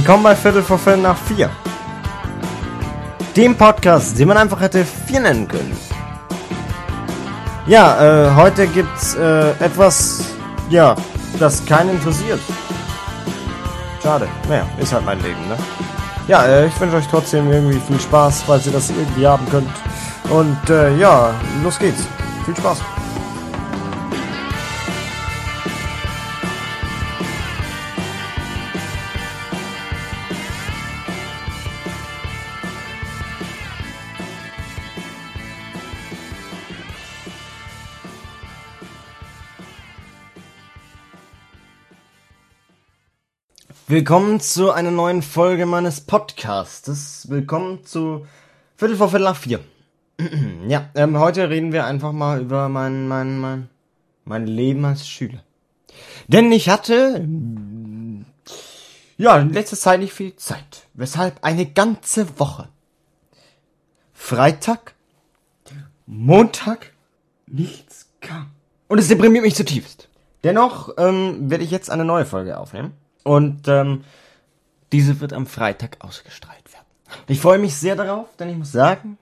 Willkommen bei Viertel vor Viertel nach vier. Dem Podcast, den man einfach hätte vier nennen können. Ja, äh, heute gibt's äh, etwas, ja, das keinen interessiert. Schade. Naja, ist halt mein Leben, ne? Ja, äh, ich wünsche euch trotzdem irgendwie viel Spaß, falls ihr das irgendwie haben könnt. Und äh, ja, los geht's. Viel Spaß. Willkommen zu einer neuen Folge meines Podcasts. Willkommen zu Viertel vor Viertel nach vier. ja, ähm, heute reden wir einfach mal über mein, mein, mein, mein Leben als Schüler. Denn ich hatte, ja, in letzter Zeit nicht viel Zeit. Weshalb eine ganze Woche. Freitag, Montag, nichts kam. Und es deprimiert mich zutiefst. Dennoch ähm, werde ich jetzt eine neue Folge aufnehmen. Und ähm, diese wird am Freitag ausgestrahlt werden. Ich freue mich sehr darauf, denn ich muss sagen,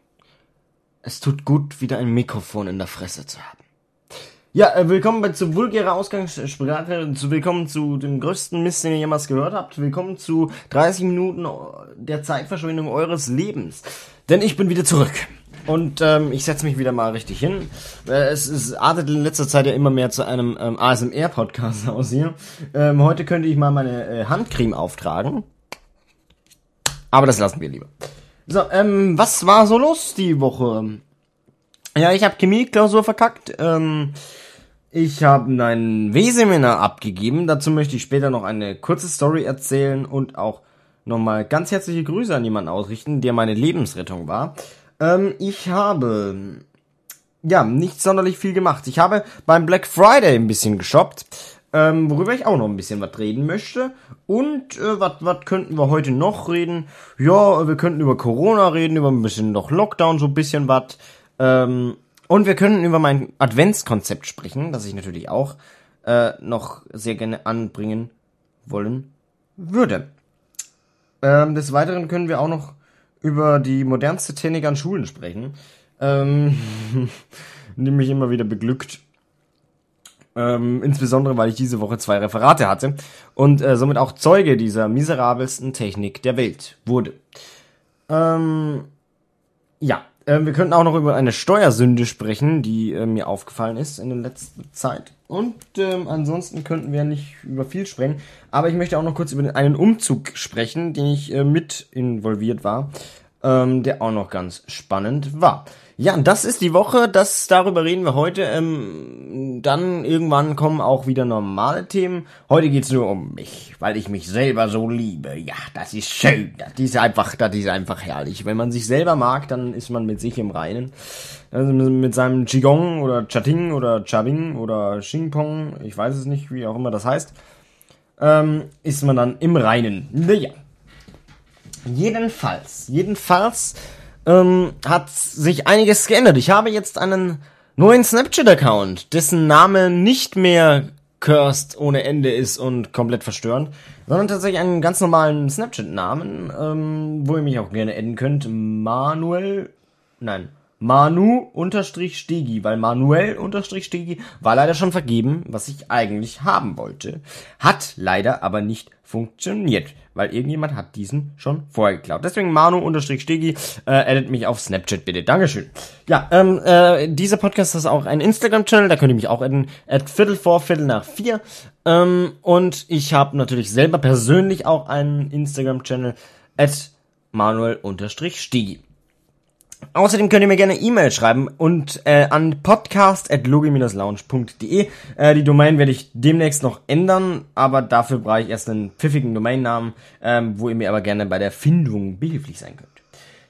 es tut gut, wieder ein Mikrofon in der Fresse zu haben. Ja, äh, willkommen bei, zu vulgärer Ausgangssprache, zu, willkommen zu dem größten Mist, den ihr jemals gehört habt. Willkommen zu 30 Minuten der Zeitverschwendung eures Lebens. Denn ich bin wieder zurück. Und ähm, ich setze mich wieder mal richtig hin. Äh, es, es artet in letzter Zeit ja immer mehr zu einem ähm, ASMR-Podcast aus hier. Ähm, heute könnte ich mal meine äh, Handcreme auftragen. Aber das lassen wir lieber. So, ähm, was war so los die Woche? Ja, ich habe Chemie-Klausur verkackt. Ähm, ich habe ein W-Seminar abgegeben. Dazu möchte ich später noch eine kurze Story erzählen und auch nochmal ganz herzliche Grüße an jemanden ausrichten, der meine Lebensrettung war. Ähm, ich habe ja nicht sonderlich viel gemacht. Ich habe beim Black Friday ein bisschen geshoppt, ähm, worüber ich auch noch ein bisschen was reden möchte. Und äh, was könnten wir heute noch reden? Ja, wir könnten über Corona reden, über ein bisschen noch Lockdown, so ein bisschen was. Ähm, und wir könnten über mein Adventskonzept sprechen, das ich natürlich auch äh, noch sehr gerne anbringen wollen würde. Ähm, des Weiteren können wir auch noch über die modernste Technik an Schulen sprechen, ähm, die mich immer wieder beglückt. Ähm, insbesondere, weil ich diese Woche zwei Referate hatte und äh, somit auch Zeuge dieser miserabelsten Technik der Welt wurde. Ähm, ja, äh, wir könnten auch noch über eine Steuersünde sprechen, die äh, mir aufgefallen ist in der letzten Zeit. Und ähm, ansonsten könnten wir nicht über viel sprechen. Aber ich möchte auch noch kurz über einen Umzug sprechen, den ich äh, mit involviert war, ähm, der auch noch ganz spannend war. Ja, das ist die Woche, das darüber reden wir heute. Ähm, dann irgendwann kommen auch wieder normale Themen. Heute geht's nur um mich, weil ich mich selber so liebe. Ja, das ist schön. Das ist einfach, das ist einfach herrlich. Wenn man sich selber mag, dann ist man mit sich im Reinen. Also mit seinem Qigong oder Chating oder Chabing oder Xingpong, ich weiß es nicht, wie auch immer das heißt, ähm, ist man dann im Reinen. Naja. Jedenfalls, jedenfalls ähm, hat sich einiges geändert. Ich habe jetzt einen neuen Snapchat-Account, dessen Name nicht mehr cursed ohne Ende ist und komplett verstörend, sondern tatsächlich einen ganz normalen Snapchat-Namen, ähm, wo ihr mich auch gerne adden könnt. Manuel, nein, Manu-Stegi, weil Manuel-Stegi war leider schon vergeben, was ich eigentlich haben wollte. Hat leider aber nicht funktioniert, weil irgendjemand hat diesen schon vorher geklaut. Deswegen Manu-Stegi, äh, addet mich auf Snapchat bitte. Dankeschön. Ja, ähm, äh, dieser Podcast ist auch ein Instagram-Channel, da könnt ihr mich auch adden, at Viertel vor, Viertel nach vier. Ähm, und ich habe natürlich selber persönlich auch einen Instagram-Channel, at Manuel-Stegi. Außerdem könnt ihr mir gerne E-Mail schreiben und äh, an podcast.logi-lounge.de. Äh, die Domain werde ich demnächst noch ändern, aber dafür brauche ich erst einen pfiffigen Domainnamen, ähm, wo ihr mir aber gerne bei der Findung behilflich sein könnt.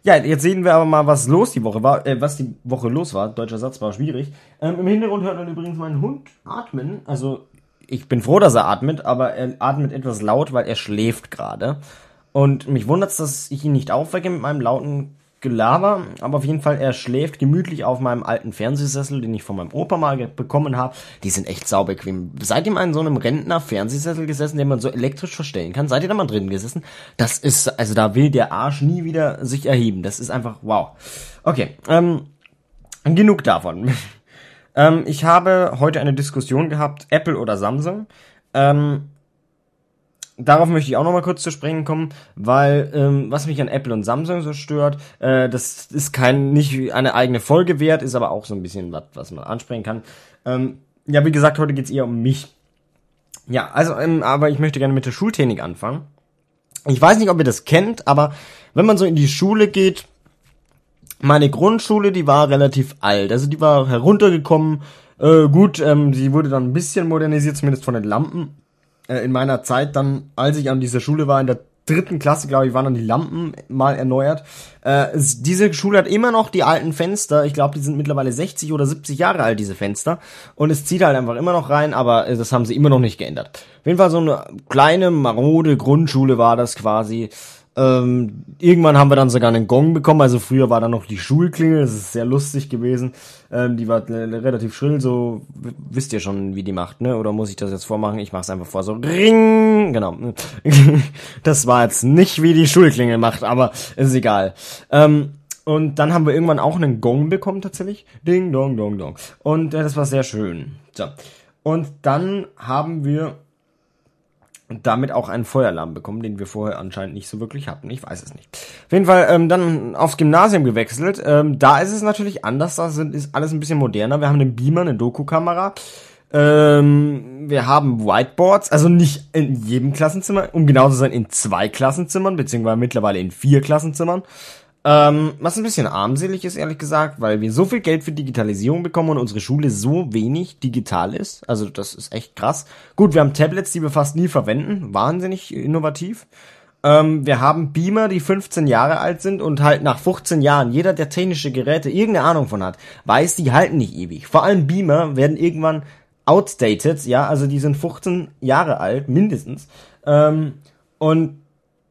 Ja, jetzt sehen wir aber mal, was los die Woche war, äh, was die Woche los war. Deutscher Satz war schwierig. Ähm, Im Hintergrund hört man übrigens meinen Hund atmen. Also ich bin froh, dass er atmet, aber er atmet etwas laut, weil er schläft gerade. Und mich wundert es, dass ich ihn nicht aufwecke mit meinem lauten Gelaber, aber auf jeden Fall, er schläft gemütlich auf meinem alten Fernsehsessel, den ich von meinem Opa mal bekommen habe. Die sind echt saubequem. Seid ihr mal in so einem Rentner-Fernsehsessel gesessen, den man so elektrisch verstellen kann? Seid ihr da mal drin gesessen? Das ist, also da will der Arsch nie wieder sich erheben. Das ist einfach wow. Okay, ähm, genug davon. ähm, ich habe heute eine Diskussion gehabt, Apple oder Samsung. Ähm, darauf möchte ich auch noch mal kurz zu sprechen kommen, weil ähm, was mich an Apple und Samsung so stört, äh, das ist kein nicht eine eigene Folge wert, ist aber auch so ein bisschen was, was man ansprechen kann. Ähm, ja, wie gesagt, heute geht's eher um mich. Ja, also, ähm, aber ich möchte gerne mit der Schultechnik anfangen. Ich weiß nicht, ob ihr das kennt, aber wenn man so in die Schule geht, meine Grundschule, die war relativ alt, also die war heruntergekommen. Äh, gut, ähm, sie wurde dann ein bisschen modernisiert, zumindest von den Lampen äh, in meiner Zeit dann, als ich an dieser Schule war, in der dritten Klasse, glaube ich, waren dann die Lampen mal erneuert. Äh, diese Schule hat immer noch die alten Fenster. Ich glaube, die sind mittlerweile 60 oder 70 Jahre alt, diese Fenster. Und es zieht halt einfach immer noch rein, aber äh, das haben sie immer noch nicht geändert. Auf jeden Fall so eine kleine, marode Grundschule war das quasi. Ähm, irgendwann haben wir dann sogar einen Gong bekommen. Also früher war da noch die Schulklingel. Das ist sehr lustig gewesen. Ähm, die war relativ schrill. So wisst ihr schon, wie die macht, ne? Oder muss ich das jetzt vormachen? Ich mach's einfach vor. So Ring. Genau. das war jetzt nicht wie die Schulklingel macht, aber ist egal. Ähm, und dann haben wir irgendwann auch einen Gong bekommen tatsächlich. Ding, dong, dong, dong. Und äh, das war sehr schön. So. Und dann haben wir und damit auch einen Feueralarm bekommen, den wir vorher anscheinend nicht so wirklich hatten. Ich weiß es nicht. Auf jeden Fall ähm, dann aufs Gymnasium gewechselt. Ähm, da ist es natürlich anders. Da sind, ist alles ein bisschen moderner. Wir haben einen Beamer, eine Doku-Kamera. Ähm, wir haben Whiteboards, also nicht in jedem Klassenzimmer, um genau zu sein, in zwei Klassenzimmern, beziehungsweise mittlerweile in vier Klassenzimmern. Ähm, was ein bisschen armselig ist, ehrlich gesagt, weil wir so viel Geld für Digitalisierung bekommen und unsere Schule so wenig digital ist. Also das ist echt krass. Gut, wir haben Tablets, die wir fast nie verwenden. Wahnsinnig innovativ. Ähm, wir haben Beamer, die 15 Jahre alt sind und halt nach 15 Jahren, jeder, der technische Geräte irgendeine Ahnung von hat, weiß, die halten nicht ewig. Vor allem Beamer werden irgendwann outdated, ja, also die sind 15 Jahre alt, mindestens. Ähm, und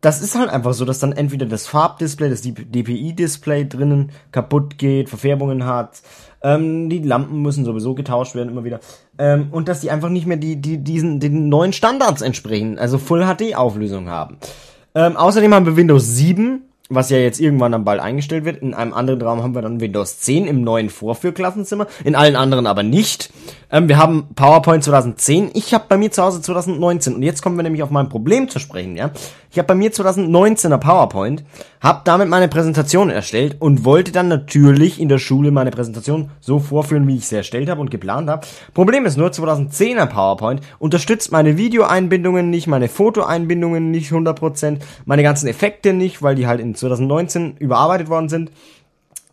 das ist halt einfach so, dass dann entweder das Farbdisplay, das DPI-Display drinnen kaputt geht, Verfärbungen hat, ähm, die Lampen müssen sowieso getauscht werden immer wieder ähm, und dass die einfach nicht mehr die, die diesen den neuen Standards entsprechen, also Full HD Auflösung haben. Ähm, außerdem haben wir Windows 7 was ja jetzt irgendwann dann bald eingestellt wird. In einem anderen Raum haben wir dann Windows 10 im neuen Vorführklassenzimmer, in allen anderen aber nicht. Ähm, wir haben PowerPoint 2010. Ich habe bei mir zu Hause 2019 und jetzt kommen wir nämlich auf mein Problem zu sprechen, ja. Ich habe bei mir 2019er PowerPoint, habe damit meine Präsentation erstellt und wollte dann natürlich in der Schule meine Präsentation so vorführen, wie ich sie erstellt habe und geplant habe. Problem ist nur, 2010er PowerPoint unterstützt meine Videoeinbindungen nicht, meine Fotoeinbindungen nicht 100%, meine ganzen Effekte nicht, weil die halt in 2019 überarbeitet worden sind.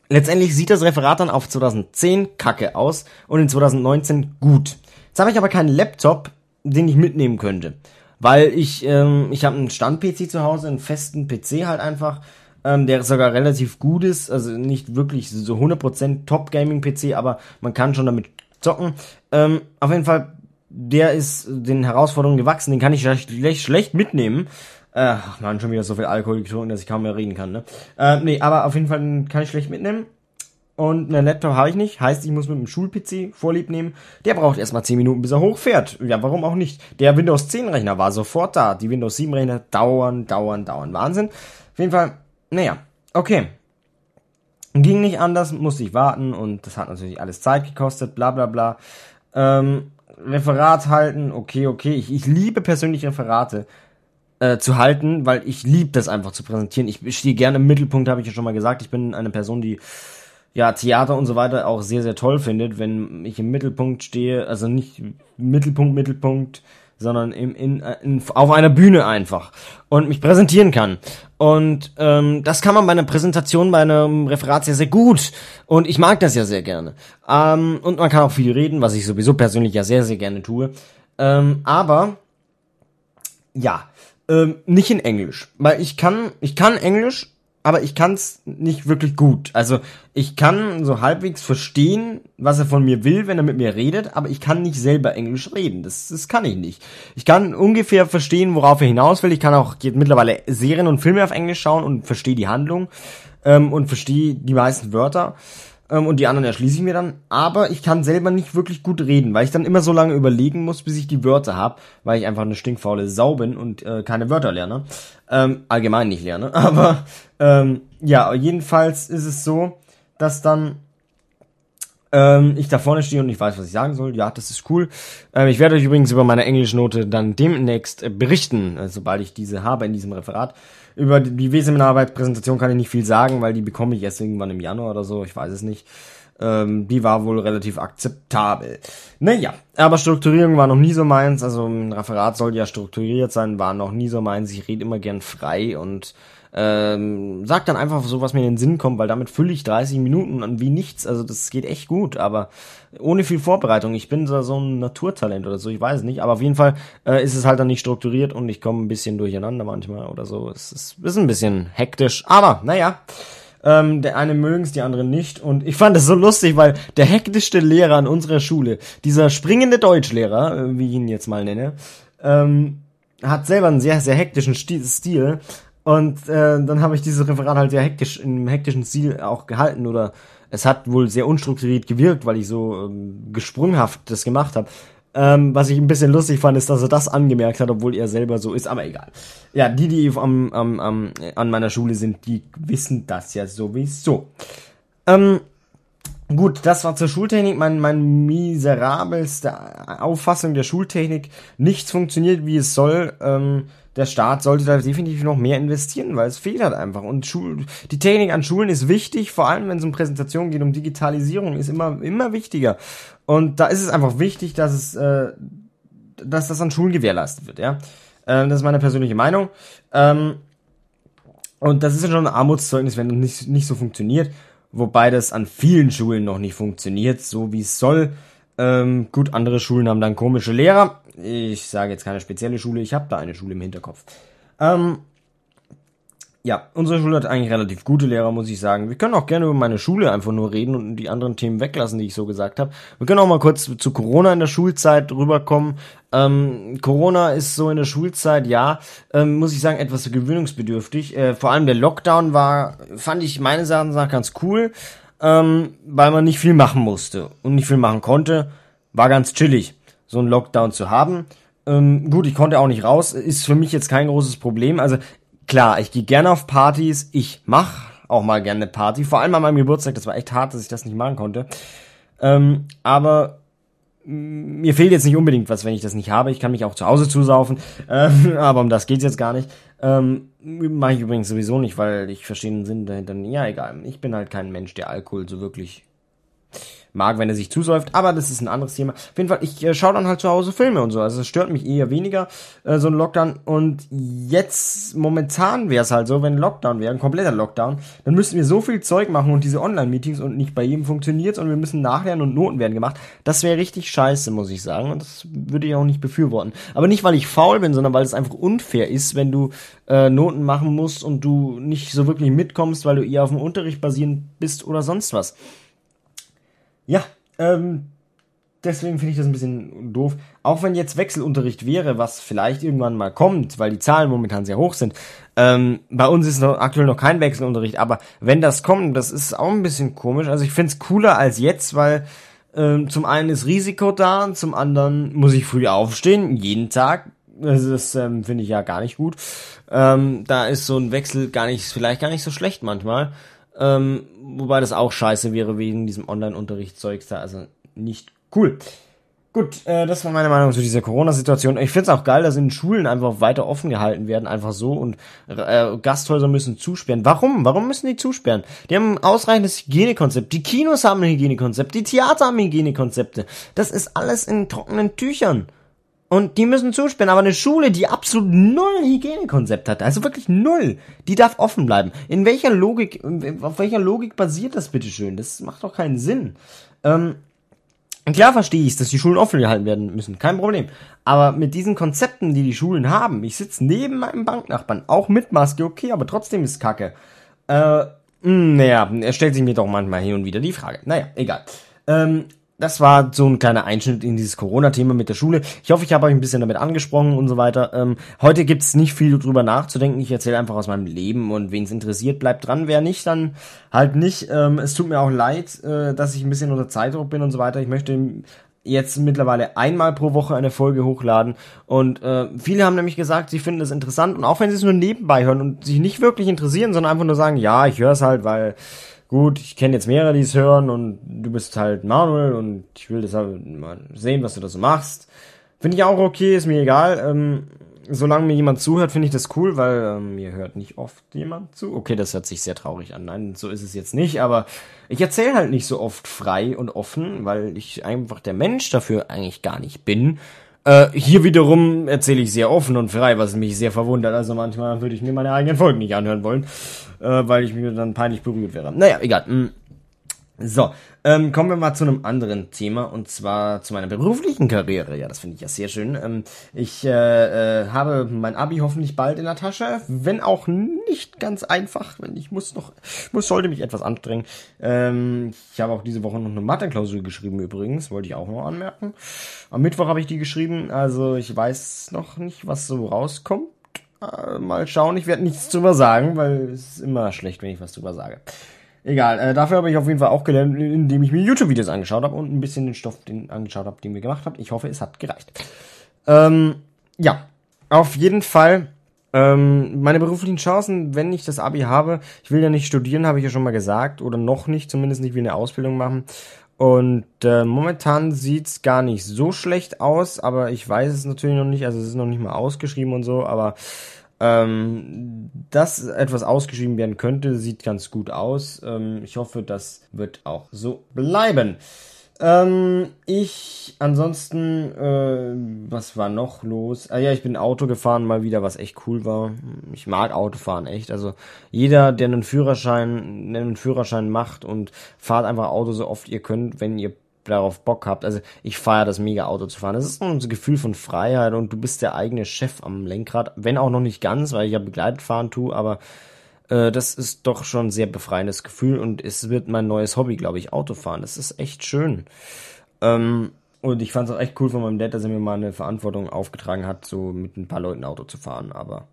Letztendlich sieht das Referat dann auf 2010 kacke aus und in 2019 gut. Jetzt habe ich aber keinen Laptop, den ich mitnehmen könnte. Weil ich, ähm, ich habe einen Stand-PC zu Hause, einen festen PC halt einfach, ähm, der sogar relativ gut ist, also nicht wirklich so 100% Top-Gaming-PC, aber man kann schon damit zocken. Ähm, auf jeden Fall, der ist den Herausforderungen gewachsen, den kann ich schlecht, schlecht mitnehmen. Ach man, schon wieder so viel Alkohol getrunken, dass ich kaum mehr reden kann, ne? Äh, nee, aber auf jeden Fall kann ich schlecht mitnehmen. Und einen Laptop habe ich nicht. Heißt, ich muss mit dem Schul-PC Vorlieb nehmen. Der braucht erstmal 10 Minuten, bis er hochfährt. Ja, warum auch nicht? Der Windows 10 Rechner war sofort da. Die Windows 7 Rechner dauern, dauern, dauern. Wahnsinn. Auf jeden Fall, naja, okay. Ging nicht anders, musste ich warten und das hat natürlich alles Zeit gekostet, bla bla bla. Ähm, Referat halten, okay, okay. Ich, ich liebe persönlich Referate äh, zu halten, weil ich liebe das einfach zu präsentieren. Ich stehe gerne im Mittelpunkt, habe ich ja schon mal gesagt. Ich bin eine Person, die ja Theater und so weiter auch sehr, sehr toll findet, wenn ich im Mittelpunkt stehe, also nicht Mittelpunkt, Mittelpunkt, sondern im, in, in, auf einer Bühne einfach und mich präsentieren kann. Und ähm, das kann man bei einer Präsentation, bei einem Referat sehr, sehr gut. Und ich mag das ja sehr gerne. Ähm, und man kann auch viel reden, was ich sowieso persönlich ja sehr, sehr gerne tue. Ähm, aber ja, ähm, nicht in Englisch, weil ich kann, ich kann Englisch, aber ich kann es nicht wirklich gut. Also ich kann so halbwegs verstehen, was er von mir will, wenn er mit mir redet, aber ich kann nicht selber Englisch reden. Das, das kann ich nicht. Ich kann ungefähr verstehen, worauf er hinaus will. Ich kann auch mittlerweile Serien und Filme auf Englisch schauen und verstehe die Handlung. ähm, und verstehe die meisten Wörter ähm, und die anderen erschließe ich mir dann. Aber ich kann selber nicht wirklich gut reden, weil ich dann immer so lange überlegen muss, bis ich die Wörter habe, weil ich einfach eine stinkfaule Sau bin und äh, keine Wörter lerne. Ähm, allgemein nicht lerne. Aber ähm, ja, jedenfalls ist es so, dass dann ähm, ich da vorne stehe und ich weiß, was ich sagen soll. Ja, das ist cool. Ähm, ich werde euch übrigens über meine Englischnote dann demnächst äh, berichten, äh, sobald ich diese habe in diesem Referat. Über die W-Seminararbeit-Präsentation kann ich nicht viel sagen, weil die bekomme ich erst irgendwann im Januar oder so, ich weiß es nicht. Ähm, die war wohl relativ akzeptabel. Naja, aber Strukturierung war noch nie so meins. Also ein Referat sollte ja strukturiert sein, war noch nie so meins. Ich rede immer gern frei und ähm, sag dann einfach so, was mir in den Sinn kommt, weil damit fülle ich 30 Minuten an wie nichts. Also das geht echt gut, aber ohne viel Vorbereitung. Ich bin so, so ein Naturtalent oder so, ich weiß es nicht. Aber auf jeden Fall äh, ist es halt dann nicht strukturiert und ich komme ein bisschen durcheinander manchmal oder so. Es ist, ist ein bisschen hektisch, aber naja. Ähm, der eine mögen es, die anderen nicht. Und ich fand es so lustig, weil der hektischste Lehrer an unserer Schule, dieser springende Deutschlehrer, äh, wie ich ihn jetzt mal nenne, ähm, hat selber einen sehr, sehr hektischen Stil und äh, dann habe ich dieses Referat halt sehr hektisch, im hektischen Stil auch gehalten oder es hat wohl sehr unstrukturiert gewirkt, weil ich so ähm, gesprunghaft das gemacht habe. Ähm, was ich ein bisschen lustig fand, ist, dass er das angemerkt hat, obwohl er selber so ist, aber egal. Ja, die, die am, am, am, an meiner Schule sind, die wissen das ja sowieso. Ähm, gut, das war zur Schultechnik, mein, mein miserabelste Auffassung der Schultechnik. Nichts funktioniert, wie es soll. Ähm, der Staat sollte da definitiv noch mehr investieren, weil es fehlt halt einfach. Und Schul die Technik an Schulen ist wichtig, vor allem wenn es um Präsentationen geht, um Digitalisierung, ist immer, immer wichtiger. Und da ist es einfach wichtig, dass es, äh, dass das an Schulen gewährleistet wird, ja. Ähm, das ist meine persönliche Meinung. Ähm, und das ist ja schon ein Armutszeugnis, wenn das nicht, nicht so funktioniert. Wobei das an vielen Schulen noch nicht funktioniert, so wie es soll. Ähm, gut, andere Schulen haben dann komische Lehrer. Ich sage jetzt keine spezielle Schule, ich habe da eine Schule im Hinterkopf. Ähm, ja, unsere Schule hat eigentlich relativ gute Lehrer, muss ich sagen. Wir können auch gerne über meine Schule einfach nur reden und die anderen Themen weglassen, die ich so gesagt habe. Wir können auch mal kurz zu Corona in der Schulzeit rüberkommen. Ähm, Corona ist so in der Schulzeit, ja, ähm, muss ich sagen, etwas gewöhnungsbedürftig. Äh, vor allem der Lockdown war, fand ich meines Erachtens nach ganz cool ähm, weil man nicht viel machen musste und nicht viel machen konnte. War ganz chillig, so einen Lockdown zu haben. Ähm, gut, ich konnte auch nicht raus, ist für mich jetzt kein großes Problem. Also klar, ich gehe gerne auf Partys, ich mach auch mal gerne eine Party, vor allem an meinem Geburtstag, das war echt hart, dass ich das nicht machen konnte. Ähm, aber mir fehlt jetzt nicht unbedingt was, wenn ich das nicht habe. Ich kann mich auch zu Hause zusaufen, ähm, aber um das geht's jetzt gar nicht. Ähm, Mache ich übrigens sowieso nicht, weil ich verstehe den Sinn dahinter. Ja, egal. Ich bin halt kein Mensch, der Alkohol so wirklich mag, wenn er sich zusäuft, aber das ist ein anderes Thema. Auf jeden Fall, ich äh, schaue dann halt zu Hause Filme und so, also es stört mich eher weniger, äh, so ein Lockdown. Und jetzt, momentan wäre es halt so, wenn Lockdown wäre, ein kompletter Lockdown, dann müssten wir so viel Zeug machen und diese Online-Meetings und nicht bei jedem funktioniert und wir müssen nachlernen und Noten werden gemacht. Das wäre richtig scheiße, muss ich sagen. Und das würde ich auch nicht befürworten. Aber nicht, weil ich faul bin, sondern weil es einfach unfair ist, wenn du äh, Noten machen musst und du nicht so wirklich mitkommst, weil du eher auf dem Unterricht basierend bist oder sonst was. Ja, ähm, deswegen finde ich das ein bisschen doof. Auch wenn jetzt Wechselunterricht wäre, was vielleicht irgendwann mal kommt, weil die Zahlen momentan sehr hoch sind. Ähm, bei uns ist noch, aktuell noch kein Wechselunterricht, aber wenn das kommt, das ist auch ein bisschen komisch. Also ich finde es cooler als jetzt, weil ähm, zum einen ist Risiko da zum anderen muss ich früh aufstehen, jeden Tag. Also das ähm, finde ich ja gar nicht gut. Ähm, da ist so ein Wechsel gar nicht, vielleicht gar nicht so schlecht manchmal. Ähm, wobei das auch scheiße wäre wegen diesem Online-Unterrichtszeugs da. Also nicht cool. Gut, äh, das war meine Meinung zu dieser Corona-Situation. Ich find's auch geil, dass in Schulen einfach weiter offen gehalten werden, einfach so und äh, Gasthäuser müssen zusperren. Warum? Warum müssen die zusperren? Die haben ein ausreichendes Hygienekonzept. Die Kinos haben ein Hygienekonzept, die Theater haben Hygienekonzepte. Das ist alles in trockenen Tüchern. Und die müssen zusperren, aber eine Schule, die absolut null Hygienekonzept hat, also wirklich null, die darf offen bleiben. In welcher Logik, auf welcher Logik basiert das bitteschön? Das macht doch keinen Sinn. Ähm, klar verstehe ich dass die Schulen offen gehalten werden müssen, kein Problem. Aber mit diesen Konzepten, die die Schulen haben, ich sitze neben meinem Banknachbarn, auch mit Maske, okay, aber trotzdem ist Kacke. Äh, naja, er stellt sich mir doch manchmal hin und wieder die Frage. Naja, egal. Ähm, das war so ein kleiner Einschnitt in dieses Corona-Thema mit der Schule. Ich hoffe, ich habe euch ein bisschen damit angesprochen und so weiter. Ähm, heute gibt's nicht viel drüber nachzudenken. Ich erzähle einfach aus meinem Leben und wen es interessiert, bleibt dran. Wer nicht, dann halt nicht. Ähm, es tut mir auch leid, äh, dass ich ein bisschen unter Zeitdruck bin und so weiter. Ich möchte jetzt mittlerweile einmal pro Woche eine Folge hochladen und äh, viele haben nämlich gesagt, sie finden das interessant und auch wenn sie es nur nebenbei hören und sich nicht wirklich interessieren, sondern einfach nur sagen, ja, ich höre es halt, weil gut, ich kenne jetzt mehrere, die es hören und du bist halt Manuel und ich will das halt mal sehen, was du da so machst. Finde ich auch okay, ist mir egal. Ähm, solange mir jemand zuhört, finde ich das cool, weil ähm, mir hört nicht oft jemand zu. Okay, das hört sich sehr traurig an. Nein, so ist es jetzt nicht, aber ich erzähle halt nicht so oft frei und offen, weil ich einfach der Mensch dafür eigentlich gar nicht bin. Äh, hier wiederum erzähle ich sehr offen und frei, was mich sehr verwundert. Also manchmal würde ich mir meine eigenen Folgen nicht anhören wollen, äh, weil ich mir dann peinlich berührt wäre. Naja, egal. So, ähm, kommen wir mal zu einem anderen Thema und zwar zu meiner beruflichen Karriere. Ja, das finde ich ja sehr schön. Ähm, ich äh, äh, habe mein Abi hoffentlich bald in der Tasche, wenn auch nicht ganz einfach. Wenn ich muss noch, muss sollte mich etwas anstrengen. Ähm, ich habe auch diese Woche noch eine Mathe-Klausur geschrieben übrigens, wollte ich auch noch anmerken. Am Mittwoch habe ich die geschrieben, also ich weiß noch nicht, was so rauskommt. Äh, mal schauen, ich werde nichts drüber sagen, weil es ist immer schlecht, wenn ich was drüber sage. Egal, äh, dafür habe ich auf jeden Fall auch gelernt, indem ich mir YouTube-Videos angeschaut habe und ein bisschen den Stoff den angeschaut habe, den wir gemacht haben. Ich hoffe, es hat gereicht. Ähm, ja, auf jeden Fall ähm, meine beruflichen Chancen, wenn ich das Abi habe, ich will ja nicht studieren, habe ich ja schon mal gesagt, oder noch nicht, zumindest nicht wie eine Ausbildung machen. Und äh, momentan sieht's gar nicht so schlecht aus, aber ich weiß es natürlich noch nicht, also es ist noch nicht mal ausgeschrieben und so, aber ähm, dass etwas ausgeschrieben werden könnte, sieht ganz gut aus. Ähm, ich hoffe, das wird auch so bleiben. Ähm, ich, ansonsten, äh, was war noch los? Ah ja, ich bin Auto gefahren, mal wieder, was echt cool war. Ich mag Autofahren echt. Also jeder, der einen Führerschein, einen Führerschein macht und fahrt einfach Auto so oft ihr könnt, wenn ihr darauf Bock habt. Also ich feiere das mega Auto zu fahren. Das ist ein Gefühl von Freiheit und du bist der eigene Chef am Lenkrad. Wenn auch noch nicht ganz, weil ich ja begleitet fahren tue, aber äh, das ist doch schon ein sehr befreiendes Gefühl und es wird mein neues Hobby, glaube ich, Autofahren. Das ist echt schön. Ähm, und ich fand es auch echt cool von meinem Dad, dass er mir mal eine Verantwortung aufgetragen hat, so mit ein paar Leuten Auto zu fahren. Aber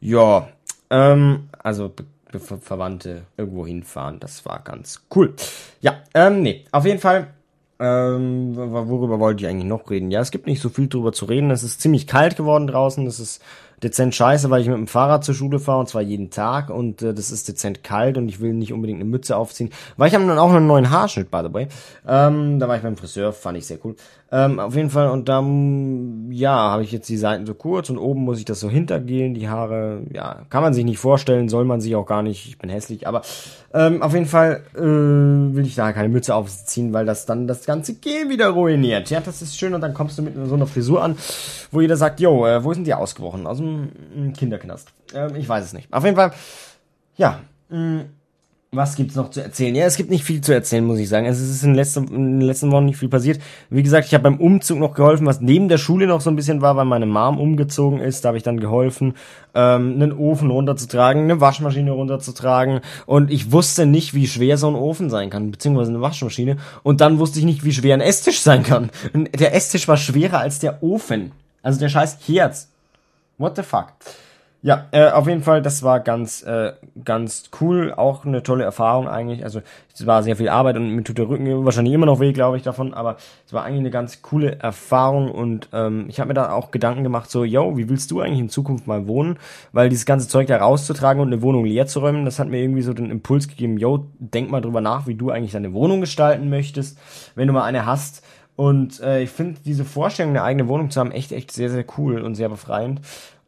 ja, ähm, also Ver Verwandte irgendwo hinfahren. Das war ganz cool. Ja, ähm, nee, auf jeden Fall. Ähm, worüber wollte ich eigentlich noch reden? Ja, es gibt nicht so viel drüber zu reden. Es ist ziemlich kalt geworden draußen. Es ist dezent scheiße, weil ich mit dem Fahrrad zur Schule fahre und zwar jeden Tag und äh, das ist dezent kalt und ich will nicht unbedingt eine Mütze aufziehen. Weil ich habe dann auch einen neuen Haarschnitt, by the way. Ähm, da war ich beim Friseur, fand ich sehr cool. Ähm, auf jeden Fall und dann, ja, habe ich jetzt die Seiten so kurz und oben muss ich das so hintergehen, die Haare, ja, kann man sich nicht vorstellen, soll man sich auch gar nicht, ich bin hässlich, aber ähm, auf jeden Fall äh, will ich da keine Mütze aufziehen, weil das dann das ganze Gel wieder ruiniert. Ja, das ist schön und dann kommst du mit so einer Frisur an, wo jeder sagt, yo, äh, wo sind die ausgebrochen? Aus dem Kinderknast. Ähm, ich weiß es nicht. Auf jeden Fall, ja, mh, mm, was gibt's noch zu erzählen? Ja, es gibt nicht viel zu erzählen, muss ich sagen. Es ist in den letzten, in den letzten Wochen nicht viel passiert. Wie gesagt, ich habe beim Umzug noch geholfen, was neben der Schule noch so ein bisschen war, weil meine Mom umgezogen ist. Da habe ich dann geholfen, ähm, einen Ofen runterzutragen, eine Waschmaschine runterzutragen. Und ich wusste nicht, wie schwer so ein Ofen sein kann, beziehungsweise eine Waschmaschine. Und dann wusste ich nicht, wie schwer ein Esstisch sein kann. Der Esstisch war schwerer als der Ofen. Also der scheiß Herz. What the fuck? Ja, äh, auf jeden Fall, das war ganz, äh, ganz cool, auch eine tolle Erfahrung eigentlich. Also es war sehr viel Arbeit und mir tut der Rücken wahrscheinlich immer noch weh, glaube ich, davon, aber es war eigentlich eine ganz coole Erfahrung und ähm, ich habe mir da auch Gedanken gemacht, so, yo, wie willst du eigentlich in Zukunft mal wohnen? Weil dieses ganze Zeug da rauszutragen und eine Wohnung leer zu räumen, das hat mir irgendwie so den Impuls gegeben, yo, denk mal drüber nach, wie du eigentlich deine Wohnung gestalten möchtest, wenn du mal eine hast. Und äh, ich finde diese Vorstellung, eine eigene Wohnung zu haben, echt, echt sehr, sehr cool und sehr befreiend.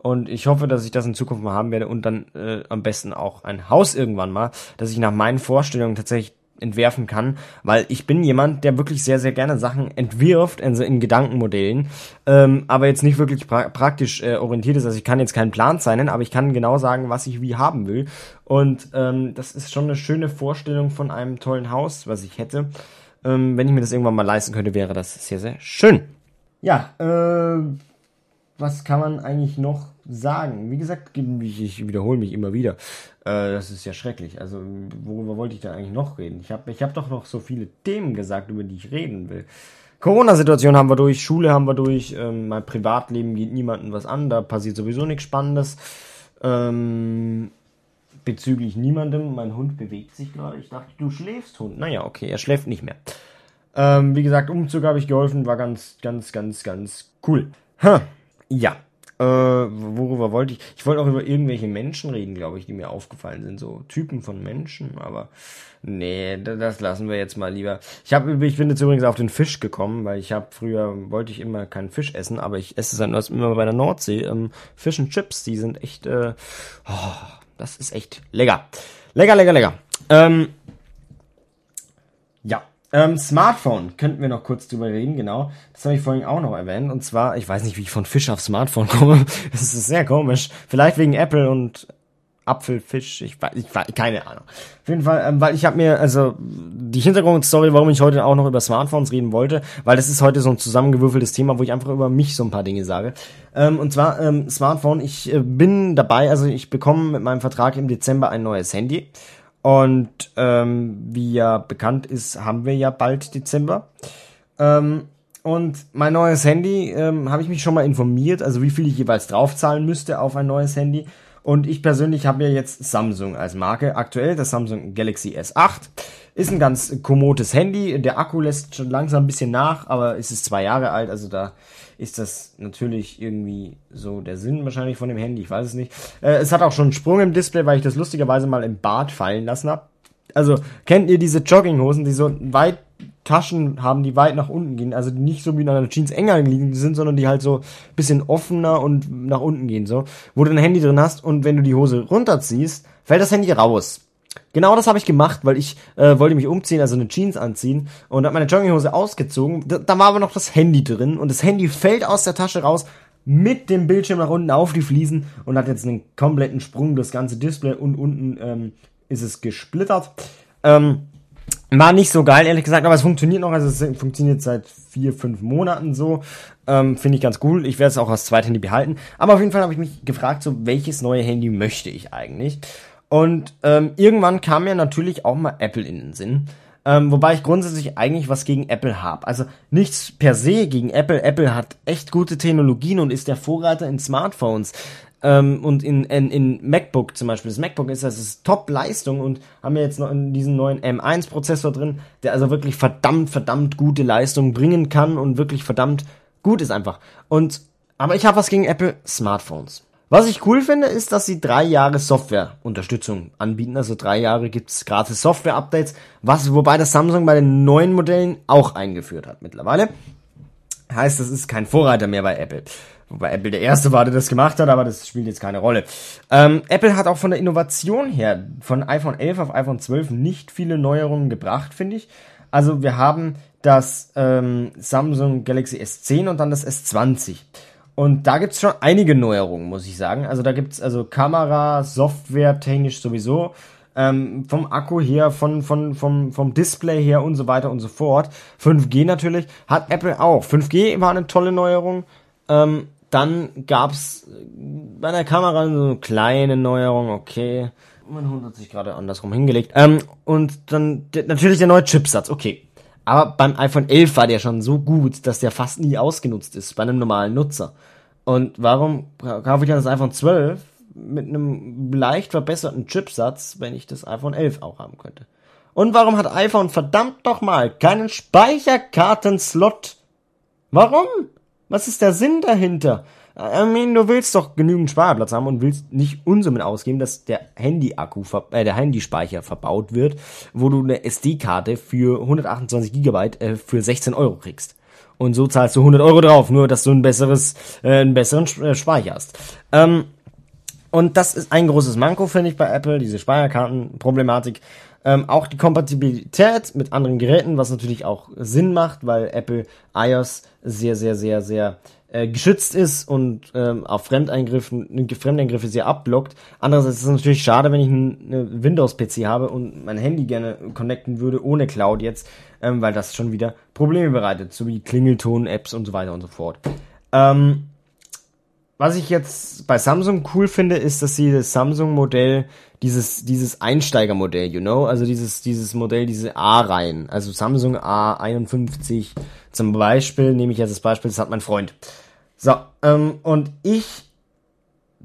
Und ich hoffe, dass ich das in Zukunft mal haben werde und dann äh, am besten auch ein Haus irgendwann mal, dass ich nach meinen Vorstellungen tatsächlich entwerfen kann, weil ich bin jemand, der wirklich sehr, sehr gerne Sachen entwirft, also in Gedankenmodellen, ähm, aber jetzt nicht wirklich pra praktisch äh, orientiert ist. Also ich kann jetzt keinen Plan zeichnen, aber ich kann genau sagen, was ich wie haben will. Und ähm, das ist schon eine schöne Vorstellung von einem tollen Haus, was ich hätte. Ähm, wenn ich mir das irgendwann mal leisten könnte, wäre das sehr, sehr schön. Ja, äh, was kann man eigentlich noch sagen? Wie gesagt, ich, wiederhole mich immer wieder. Äh, das ist ja schrecklich. Also, worüber wollte ich da eigentlich noch reden? Ich habe ich hab doch noch so viele Themen gesagt, über die ich reden will. Corona-Situation haben wir durch, Schule haben wir durch, ähm, mein Privatleben geht niemandem was an, da passiert sowieso nichts Spannendes. Ähm, bezüglich niemandem, mein Hund bewegt sich gerade. Ich dachte, du schläfst, Hund. Naja, okay, er schläft nicht mehr. Ähm, wie gesagt, Umzug habe ich geholfen, war ganz, ganz, ganz, ganz cool. Ha, ja. Äh, worüber wollte ich? Ich wollte auch über irgendwelche Menschen reden, glaube ich, die mir aufgefallen sind. So Typen von Menschen, aber nee, das lassen wir jetzt mal lieber. Ich habe, ich bin jetzt übrigens auf den Fisch gekommen, weil ich habe früher wollte ich immer keinen Fisch essen, aber ich esse es dann immer bei der Nordsee. Ähm, Fish and Chips, die sind echt, äh, oh, das ist echt lecker, lecker, lecker, lecker. Ähm, ähm, Smartphone könnten wir noch kurz drüber reden, genau. Das habe ich vorhin auch noch erwähnt. Und zwar, ich weiß nicht, wie ich von Fisch auf Smartphone komme. Das ist sehr komisch. Vielleicht wegen Apple und Apfel, Fisch, ich weiß, ich weiß, keine Ahnung. Auf jeden Fall, ähm, weil ich habe mir, also die Hintergrundstory, warum ich heute auch noch über Smartphones reden wollte, weil das ist heute so ein zusammengewürfeltes Thema, wo ich einfach über mich so ein paar Dinge sage. Ähm, und zwar ähm, Smartphone, ich äh, bin dabei, also ich bekomme mit meinem Vertrag im Dezember ein neues Handy. Und ähm, wie ja bekannt ist, haben wir ja bald Dezember. Ähm, und mein neues Handy ähm, habe ich mich schon mal informiert, also wie viel ich jeweils draufzahlen müsste auf ein neues Handy. Und ich persönlich habe ja jetzt Samsung als Marke. Aktuell das Samsung Galaxy S8. Ist ein ganz kommodes Handy. Der Akku lässt schon langsam ein bisschen nach, aber es ist zwei Jahre alt, also da ist das natürlich irgendwie so der Sinn wahrscheinlich von dem Handy, ich weiß es nicht. Äh, es hat auch schon einen Sprung im Display, weil ich das lustigerweise mal im Bad fallen lassen habe. Also, kennt ihr diese Jogginghosen, die so weit Taschen haben, die weit nach unten gehen, also die nicht so wie in einer Jeans enger liegen sind, sondern die halt so bisschen offener und nach unten gehen, so, wo du dein Handy drin hast und wenn du die Hose runterziehst, fällt das Handy raus. Genau das habe ich gemacht, weil ich äh, wollte mich umziehen, also eine Jeans anziehen und habe meine Jogginghose ausgezogen. Da, da war aber noch das Handy drin und das Handy fällt aus der Tasche raus mit dem Bildschirm nach unten auf die Fliesen und hat jetzt einen kompletten Sprung das ganze Display und unten ähm, ist es gesplittert. Ähm, war nicht so geil, ehrlich gesagt, aber es funktioniert noch. Also es funktioniert seit vier, fünf Monaten so. Ähm, Finde ich ganz cool. Ich werde es auch als Zweithandy behalten. Aber auf jeden Fall habe ich mich gefragt, so welches neue Handy möchte ich eigentlich? Und ähm, irgendwann kam mir natürlich auch mal Apple in den Sinn. Ähm, wobei ich grundsätzlich eigentlich was gegen Apple habe. Also nichts per se gegen Apple. Apple hat echt gute Technologien und ist der Vorreiter in Smartphones. Ähm, und in, in, in MacBook zum Beispiel. Das MacBook ist das ist Top-Leistung und haben wir jetzt noch in diesen neuen M1-Prozessor drin, der also wirklich verdammt, verdammt gute Leistung bringen kann und wirklich verdammt gut ist einfach. Und aber ich habe was gegen Apple Smartphones. Was ich cool finde, ist, dass sie drei Jahre Softwareunterstützung anbieten. Also drei Jahre gibt's gratis Software-Updates, was wobei das Samsung bei den neuen Modellen auch eingeführt hat mittlerweile. Heißt, das ist kein Vorreiter mehr bei Apple. Wobei Apple der erste war, der das gemacht hat, aber das spielt jetzt keine Rolle. Ähm, Apple hat auch von der Innovation her von iPhone 11 auf iPhone 12 nicht viele Neuerungen gebracht, finde ich. Also wir haben das ähm, Samsung Galaxy S10 und dann das S20. Und da gibt's schon einige Neuerungen, muss ich sagen. Also da gibt's also Kamera, Software, technisch sowieso, ähm, vom Akku her, von, von, vom, vom Display her und so weiter und so fort. 5G natürlich, hat Apple auch. 5G war eine tolle Neuerung. Ähm, dann gab's bei der Kamera so eine kleine Neuerung, okay. Mein Hund hat sich gerade andersrum hingelegt. Ähm, und dann natürlich der neue Chipsatz, okay. Aber beim iPhone 11 war der schon so gut, dass der fast nie ausgenutzt ist bei einem normalen Nutzer. Und warum kaufe ich dann das iPhone 12 mit einem leicht verbesserten Chipsatz, wenn ich das iPhone 11 auch haben könnte? Und warum hat iPhone verdammt doch mal keinen Speicherkartenslot? Warum? Was ist der Sinn dahinter? I mean, du willst doch genügend Sparplatz haben und willst nicht Unsummen ausgeben, dass der Handy-Akku, äh, der Handyspeicher verbaut wird, wo du eine SD-Karte für 128 Gigabyte äh, für 16 Euro kriegst. Und so zahlst du 100 Euro drauf, nur dass du ein besseres, äh, einen besseren äh, Speicher hast. Ähm, und das ist ein großes Manko, finde ich, bei Apple, diese Speicherkartenproblematik. Ähm, auch die Kompatibilität mit anderen Geräten, was natürlich auch Sinn macht, weil Apple iOS sehr, sehr, sehr, sehr äh, geschützt ist und ähm, auf Fremdeingriffen, Fremdeingriffe sehr abblockt. Andererseits ist es natürlich schade, wenn ich einen Windows-PC habe und mein Handy gerne connecten würde ohne Cloud jetzt, ähm, weil das schon wieder Probleme bereitet, so wie Klingelton, Apps und so weiter und so fort. Ähm, was ich jetzt bei Samsung cool finde, ist, dass sie das Samsung-Modell, dieses, dieses Einsteigermodell, you know, also dieses, dieses Modell, diese A-Reihen, also Samsung A51 zum Beispiel, nehme ich jetzt das Beispiel, das hat mein Freund. So, ähm, und ich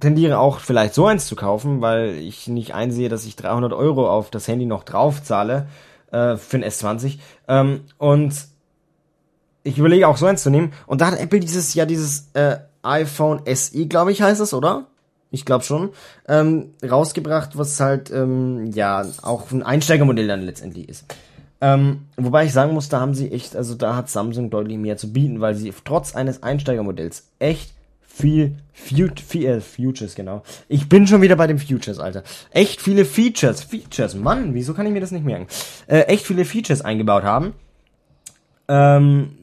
tendiere auch vielleicht so eins zu kaufen, weil ich nicht einsehe, dass ich 300 Euro auf das Handy noch drauf zahle, äh, für ein S20, ähm, und ich überlege auch so eins zu nehmen, und da hat Apple dieses Jahr dieses, äh, iPhone SE, glaube ich, heißt es, oder? Ich glaube schon. Ähm, rausgebracht, was halt, ähm, ja, auch ein Einsteigermodell dann letztendlich ist. Ähm, wobei ich sagen muss, da haben sie echt, also da hat Samsung deutlich mehr zu bieten, weil sie trotz eines Einsteigermodells echt viel, viel, viel äh, Futures, genau. Ich bin schon wieder bei den Futures, Alter. Echt viele Features, Features, Mann, wieso kann ich mir das nicht merken? Äh, echt viele Features eingebaut haben. Ähm,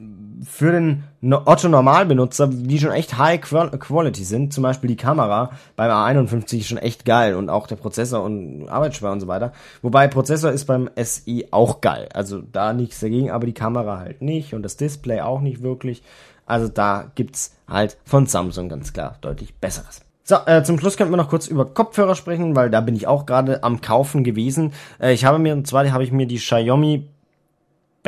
für den Otto-Normalbenutzer, die schon echt High Quality sind, zum Beispiel die Kamera beim A51 schon echt geil und auch der Prozessor und Arbeitsspeicher und so weiter. Wobei Prozessor ist beim SI auch geil, also da nichts dagegen, aber die Kamera halt nicht und das Display auch nicht wirklich. Also da gibt's halt von Samsung ganz klar deutlich besseres. So, äh, zum Schluss könnten wir noch kurz über Kopfhörer sprechen, weil da bin ich auch gerade am Kaufen gewesen. Äh, ich habe mir, und zwar habe ich mir die Xiaomi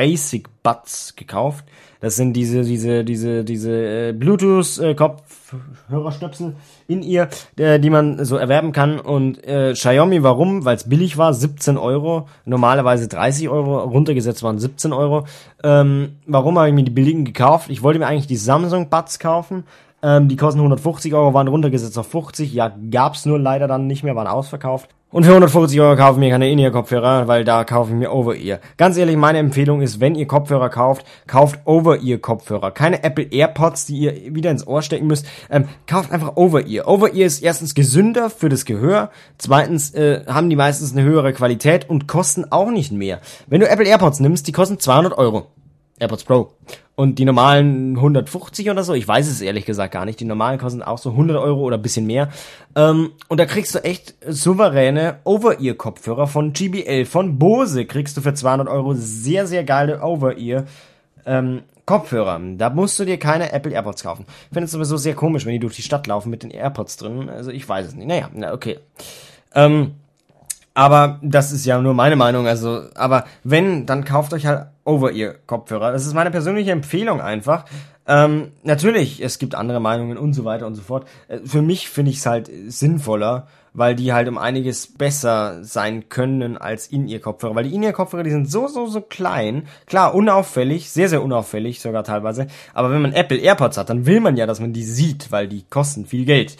Basic Buds gekauft. Das sind diese, diese, diese, diese äh, Bluetooth-Kopfhörerstöpsel in ihr, äh, die man so erwerben kann. Und äh, Xiaomi, warum? Weil es billig war, 17 Euro. Normalerweise 30 Euro, runtergesetzt waren 17 Euro. Ähm, warum habe ich mir die billigen gekauft? Ich wollte mir eigentlich die Samsung Buds kaufen. Ähm, die kosten 150 Euro, waren runtergesetzt auf 50. Ja, gab's nur leider dann nicht mehr, waren ausverkauft. Und für 150 Euro kaufe ich mir keine In-Ear-Kopfhörer, weil da kaufe ich mir Over-Ear. Ganz ehrlich, meine Empfehlung ist, wenn ihr Kopfhörer kauft, kauft Over-Ear-Kopfhörer. Keine Apple AirPods, die ihr wieder ins Ohr stecken müsst. Ähm, kauft einfach Over-Ear. Over-Ear ist erstens gesünder für das Gehör. Zweitens äh, haben die meistens eine höhere Qualität und kosten auch nicht mehr. Wenn du Apple AirPods nimmst, die kosten 200 Euro. AirPods Pro. Und die normalen 150 oder so, ich weiß es ehrlich gesagt gar nicht. Die normalen kosten auch so 100 Euro oder bisschen mehr. Ähm, und da kriegst du echt souveräne Over-Ear-Kopfhörer von GBL, von Bose kriegst du für 200 Euro sehr, sehr geile Over-Ear ähm, Kopfhörer. Da musst du dir keine Apple AirPods kaufen. Finde es sowieso sehr komisch, wenn die durch die Stadt laufen mit den AirPods drin. Also ich weiß es nicht. Naja, na, okay. Ähm, aber das ist ja nur meine Meinung. Also, aber wenn, dann kauft euch halt Over-Ear-Kopfhörer. Das ist meine persönliche Empfehlung einfach. Ähm, natürlich, es gibt andere Meinungen und so weiter und so fort. Äh, für mich finde ich es halt sinnvoller, weil die halt um einiges besser sein können als In-Ear-Kopfhörer. Weil die In-Ear-Kopfhörer, die sind so, so, so klein. Klar, unauffällig, sehr, sehr unauffällig sogar teilweise. Aber wenn man Apple AirPods hat, dann will man ja, dass man die sieht, weil die kosten viel Geld.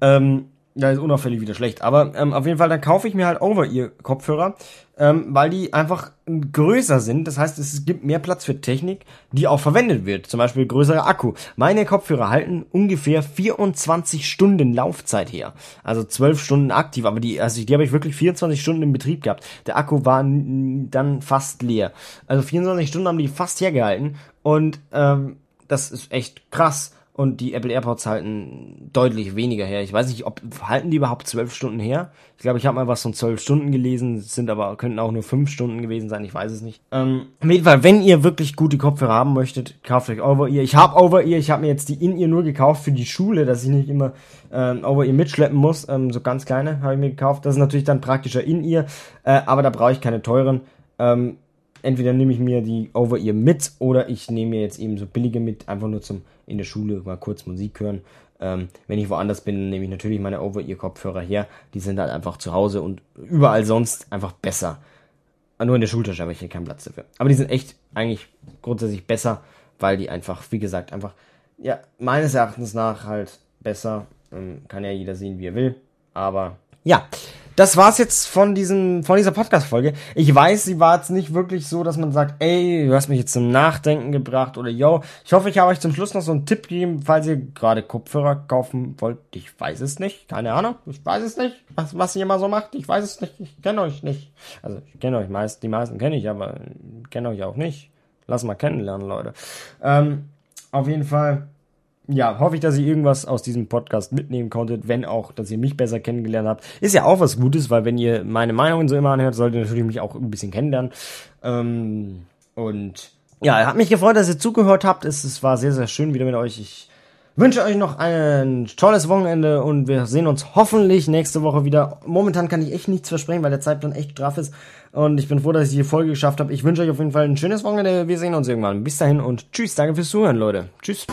Ähm, ja, ist unauffällig wieder schlecht. Aber ähm, auf jeden Fall, dann kaufe ich mir halt Over-Ear-Kopfhörer, ähm, weil die einfach größer sind. Das heißt, es gibt mehr Platz für Technik, die auch verwendet wird. Zum Beispiel größerer Akku. Meine Kopfhörer halten ungefähr 24 Stunden Laufzeit her. Also 12 Stunden aktiv. Aber die, also die habe ich wirklich 24 Stunden im Betrieb gehabt. Der Akku war dann fast leer. Also 24 Stunden haben die fast hergehalten. Und ähm, das ist echt krass und die Apple AirPods halten deutlich weniger her. Ich weiß nicht, ob halten die überhaupt zwölf Stunden her? Ich glaube, ich habe mal was von zwölf Stunden gelesen, sind aber könnten auch nur fünf Stunden gewesen sein. Ich weiß es nicht. Ähm, auf jeden Fall, wenn ihr wirklich gute Kopfhörer haben möchtet, kauft euch Over-Ear. Ich habe Over-Ear, ich habe mir jetzt die In-Ear nur gekauft für die Schule, dass ich nicht immer ähm, Over-Ear mitschleppen muss. Ähm, so ganz kleine habe ich mir gekauft. Das ist natürlich dann praktischer In-Ear, äh, aber da brauche ich keine teuren. Ähm, entweder nehme ich mir die Over-Ear mit oder ich nehme mir jetzt eben so billige mit, einfach nur zum in der Schule mal kurz Musik hören. Ähm, wenn ich woanders bin, nehme ich natürlich meine Over-Ear-Kopfhörer her. Die sind halt einfach zu Hause und überall sonst einfach besser. Nur in der Schultasche habe ich hier keinen Platz dafür. Aber die sind echt eigentlich grundsätzlich besser, weil die einfach, wie gesagt, einfach, ja, meines Erachtens nach halt besser. Ähm, kann ja jeder sehen, wie er will. Aber ja, das war's jetzt von diesem, von dieser Podcast-Folge. Ich weiß, sie war jetzt nicht wirklich so, dass man sagt, ey, du hast mich jetzt zum Nachdenken gebracht oder yo. Ich hoffe, ich habe euch zum Schluss noch so einen Tipp gegeben, falls ihr gerade Kopfhörer kaufen wollt. Ich weiß es nicht. Keine Ahnung. Ich weiß es nicht, was, was ihr immer so macht. Ich weiß es nicht. Ich kenne euch nicht. Also, ich kenne euch meist, die meisten kenne ich, aber kenne euch auch nicht. Lass mal kennenlernen, Leute. Ähm, auf jeden Fall ja, hoffe ich, dass ihr irgendwas aus diesem Podcast mitnehmen konntet, wenn auch, dass ihr mich besser kennengelernt habt. Ist ja auch was Gutes, weil wenn ihr meine Meinungen so immer anhört, solltet ihr natürlich mich auch ein bisschen kennenlernen. Ähm, und ja, hat mich gefreut, dass ihr zugehört habt. Es, es war sehr, sehr schön wieder mit euch. Ich Wünsche euch noch ein tolles Wochenende und wir sehen uns hoffentlich nächste Woche wieder. Momentan kann ich echt nichts versprechen, weil der Zeitplan echt straff ist. Und ich bin froh, dass ich die Folge geschafft habe. Ich wünsche euch auf jeden Fall ein schönes Wochenende. Wir sehen uns irgendwann. Bis dahin und tschüss. Danke fürs Zuhören, Leute. Tschüss.